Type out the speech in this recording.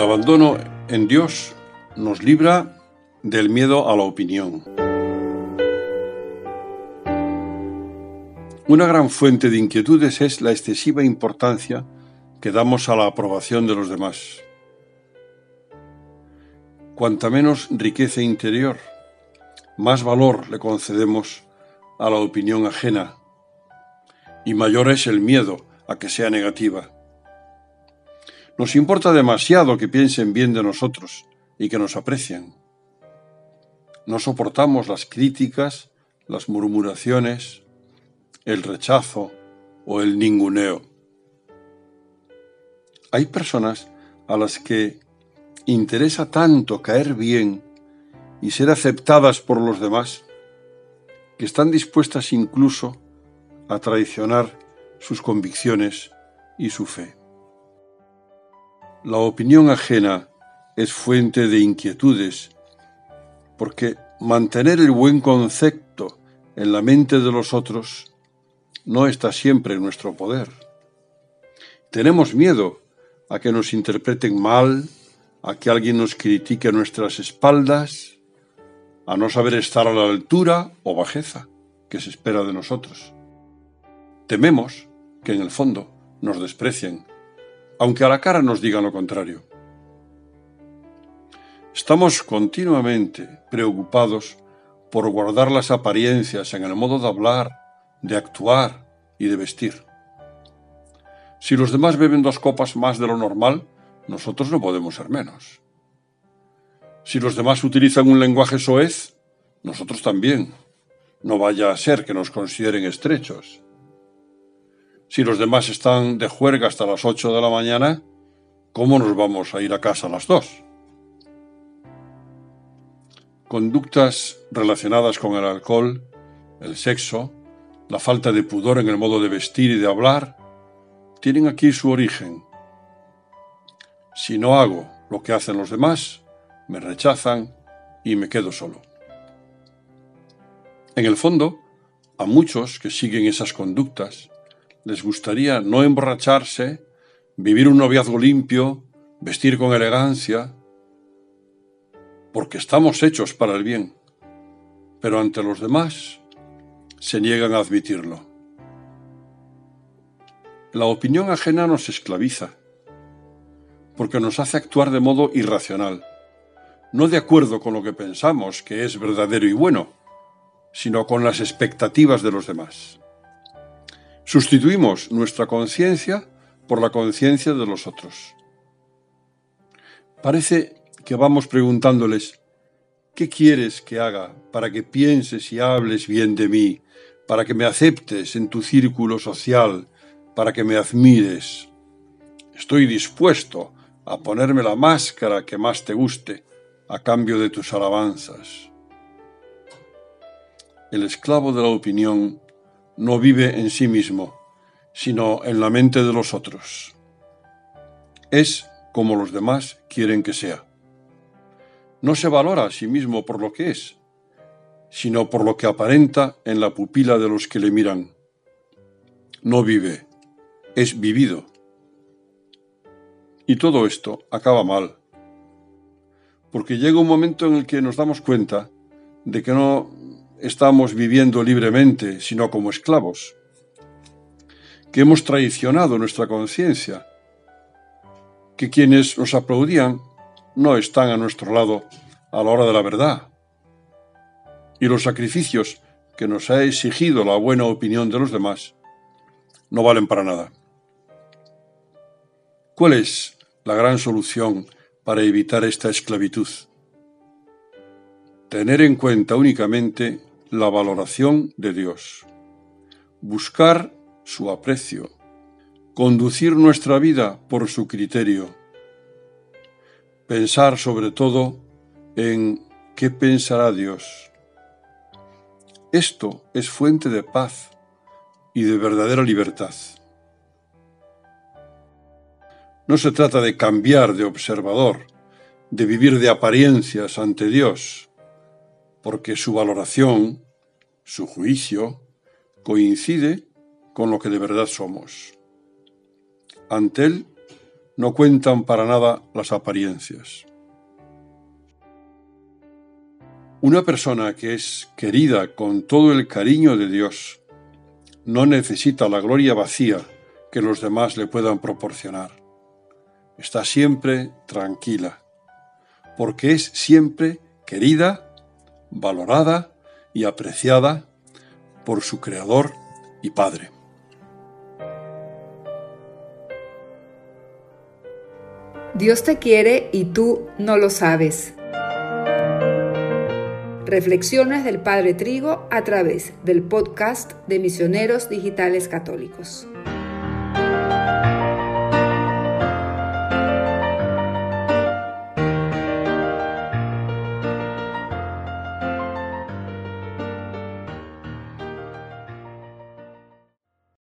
El abandono en Dios nos libra del miedo a la opinión. Una gran fuente de inquietudes es la excesiva importancia que damos a la aprobación de los demás cuanta menos riqueza interior, más valor le concedemos a la opinión ajena y mayor es el miedo a que sea negativa. Nos importa demasiado que piensen bien de nosotros y que nos aprecien. No soportamos las críticas, las murmuraciones, el rechazo o el ninguneo. Hay personas a las que interesa tanto caer bien y ser aceptadas por los demás, que están dispuestas incluso a traicionar sus convicciones y su fe. La opinión ajena es fuente de inquietudes, porque mantener el buen concepto en la mente de los otros no está siempre en nuestro poder. Tenemos miedo a que nos interpreten mal, a que alguien nos critique a nuestras espaldas, a no saber estar a la altura o bajeza que se espera de nosotros. Tememos que en el fondo nos desprecien, aunque a la cara nos digan lo contrario. Estamos continuamente preocupados por guardar las apariencias en el modo de hablar, de actuar y de vestir. Si los demás beben dos copas más de lo normal, nosotros no podemos ser menos. Si los demás utilizan un lenguaje soez, nosotros también. No vaya a ser que nos consideren estrechos. Si los demás están de juerga hasta las 8 de la mañana, ¿cómo nos vamos a ir a casa a las 2? Conductas relacionadas con el alcohol, el sexo, la falta de pudor en el modo de vestir y de hablar, tienen aquí su origen si no hago lo que hacen los demás, me rechazan y me quedo solo. En el fondo, a muchos que siguen esas conductas les gustaría no emborracharse, vivir un noviazgo limpio, vestir con elegancia, porque estamos hechos para el bien, pero ante los demás se niegan a admitirlo. La opinión ajena nos esclaviza porque nos hace actuar de modo irracional, no de acuerdo con lo que pensamos que es verdadero y bueno, sino con las expectativas de los demás. Sustituimos nuestra conciencia por la conciencia de los otros. Parece que vamos preguntándoles, ¿qué quieres que haga para que pienses y hables bien de mí, para que me aceptes en tu círculo social, para que me admires? Estoy dispuesto a ponerme la máscara que más te guste a cambio de tus alabanzas. El esclavo de la opinión no vive en sí mismo, sino en la mente de los otros. Es como los demás quieren que sea. No se valora a sí mismo por lo que es, sino por lo que aparenta en la pupila de los que le miran. No vive, es vivido. Y todo esto acaba mal. Porque llega un momento en el que nos damos cuenta de que no estamos viviendo libremente, sino como esclavos. Que hemos traicionado nuestra conciencia. Que quienes nos aplaudían no están a nuestro lado a la hora de la verdad. Y los sacrificios que nos ha exigido la buena opinión de los demás no valen para nada. ¿Cuál es la gran solución para evitar esta esclavitud. Tener en cuenta únicamente la valoración de Dios. Buscar su aprecio, conducir nuestra vida por su criterio, pensar sobre todo en qué pensará Dios. Esto es fuente de paz y de verdadera libertad. No se trata de cambiar de observador, de vivir de apariencias ante Dios, porque su valoración, su juicio, coincide con lo que de verdad somos. Ante Él no cuentan para nada las apariencias. Una persona que es querida con todo el cariño de Dios no necesita la gloria vacía que los demás le puedan proporcionar. Está siempre tranquila, porque es siempre querida, valorada y apreciada por su Creador y Padre. Dios te quiere y tú no lo sabes. Reflexiones del Padre Trigo a través del podcast de Misioneros Digitales Católicos.